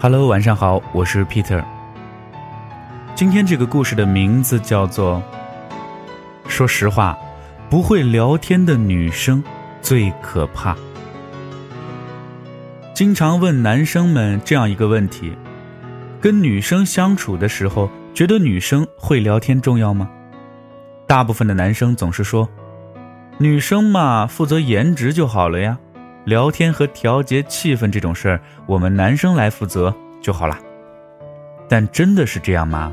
Hello，晚上好，我是 Peter。今天这个故事的名字叫做“说实话，不会聊天的女生最可怕”。经常问男生们这样一个问题：跟女生相处的时候，觉得女生会聊天重要吗？大部分的男生总是说：“女生嘛，负责颜值就好了呀。”聊天和调节气氛这种事儿，我们男生来负责就好了。但真的是这样吗？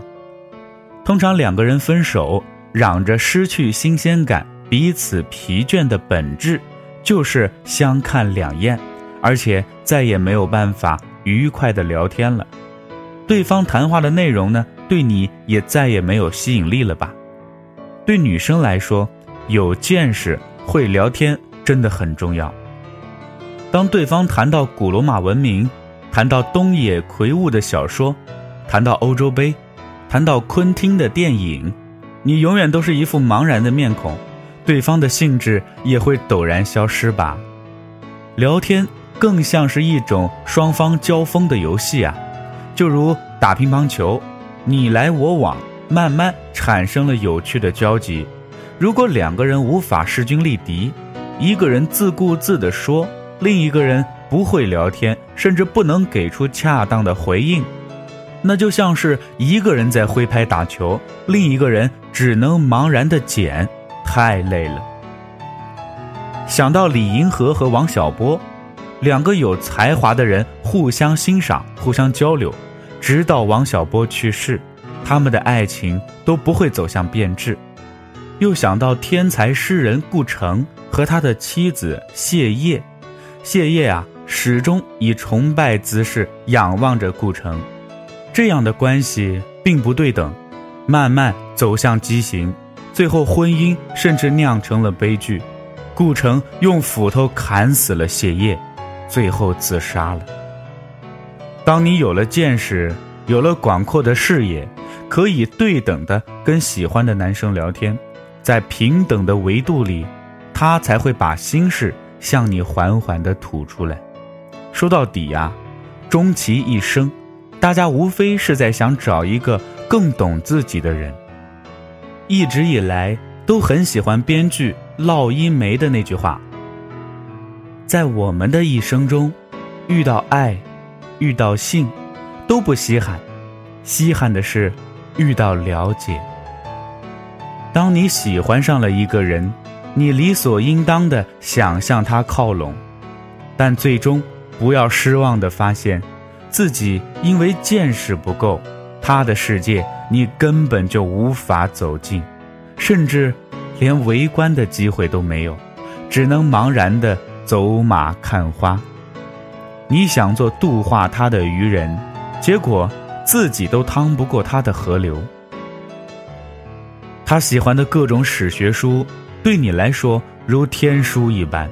通常两个人分手，嚷着失去新鲜感、彼此疲倦的本质，就是相看两厌，而且再也没有办法愉快的聊天了。对方谈话的内容呢，对你也再也没有吸引力了吧？对女生来说，有见识、会聊天真的很重要。当对方谈到古罗马文明，谈到东野奎吾的小说，谈到欧洲杯，谈到昆汀的电影，你永远都是一副茫然的面孔，对方的兴致也会陡然消失吧。聊天更像是一种双方交锋的游戏啊，就如打乒乓球，你来我往，慢慢产生了有趣的交集。如果两个人无法势均力敌，一个人自顾自地说。另一个人不会聊天，甚至不能给出恰当的回应，那就像是一个人在挥拍打球，另一个人只能茫然的捡，太累了。想到李银河和王小波，两个有才华的人互相欣赏、互相交流，直到王小波去世，他们的爱情都不会走向变质。又想到天才诗人顾城和他的妻子谢烨。谢烨啊，始终以崇拜姿势仰望着顾城，这样的关系并不对等，慢慢走向畸形，最后婚姻甚至酿成了悲剧。顾城用斧头砍死了谢烨，最后自杀了。当你有了见识，有了广阔的视野，可以对等的跟喜欢的男生聊天，在平等的维度里，他才会把心事。向你缓缓地吐出来。说到底呀，终其一生，大家无非是在想找一个更懂自己的人。一直以来都很喜欢编剧烙一梅的那句话：在我们的一生中，遇到爱，遇到性，都不稀罕，稀罕的是遇到了解。当你喜欢上了一个人。你理所应当的想向他靠拢，但最终不要失望的发现，自己因为见识不够，他的世界你根本就无法走进，甚至连围观的机会都没有，只能茫然的走马看花。你想做度化他的渔人，结果自己都趟不过他的河流。他喜欢的各种史学书。对你来说如天书一般，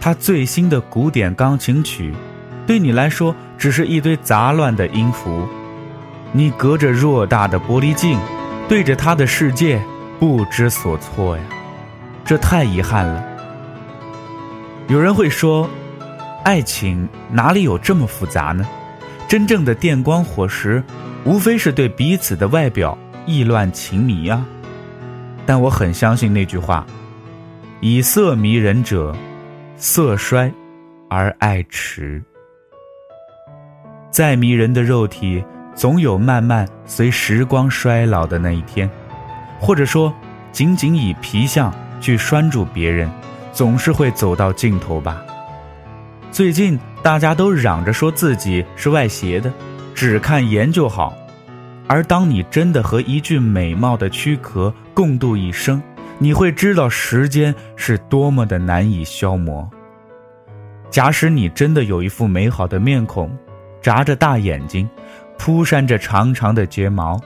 他最新的古典钢琴曲，对你来说只是一堆杂乱的音符。你隔着偌大的玻璃镜，对着他的世界不知所措呀，这太遗憾了。有人会说，爱情哪里有这么复杂呢？真正的电光火石，无非是对彼此的外表意乱情迷呀。但我很相信那句话。以色迷人者，色衰而爱弛。再迷人的肉体，总有慢慢随时光衰老的那一天。或者说，仅仅以皮相去拴住别人，总是会走到尽头吧。最近大家都嚷着说自己是外邪的，只看颜就好。而当你真的和一具美貌的躯壳共度一生，你会知道时间是多么的难以消磨。假使你真的有一副美好的面孔，眨着大眼睛，铺扇着长长的睫毛，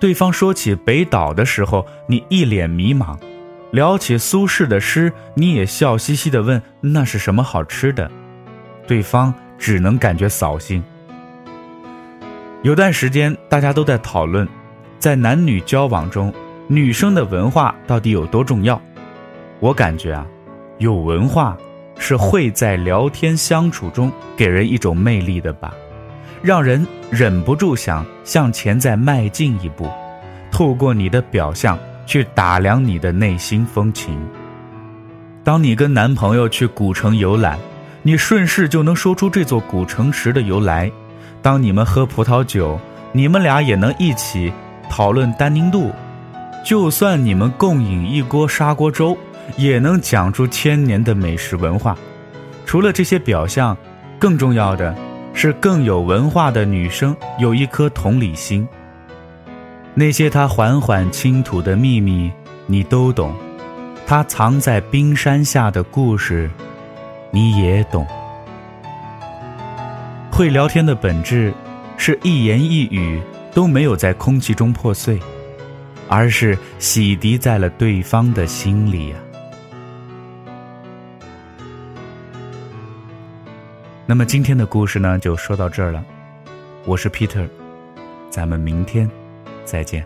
对方说起北岛的时候，你一脸迷茫；聊起苏轼的诗，你也笑嘻嘻地问那是什么好吃的，对方只能感觉扫兴。有段时间，大家都在讨论，在男女交往中。女生的文化到底有多重要？我感觉啊，有文化是会在聊天相处中给人一种魅力的吧，让人忍不住想向前再迈进一步，透过你的表象去打量你的内心风情。当你跟男朋友去古城游览，你顺势就能说出这座古城池的由来；当你们喝葡萄酒，你们俩也能一起讨论丹宁度。就算你们共饮一锅砂锅粥，也能讲出千年的美食文化。除了这些表象，更重要的是更有文化的女生有一颗同理心。那些她缓缓倾吐的秘密，你都懂。他藏在冰山下的故事，你也懂。会聊天的本质，是一言一语都没有在空气中破碎，而是洗涤在了对方的心里呀。那么今天的故事呢，就说到这儿了。我是 Peter，咱们明天再见。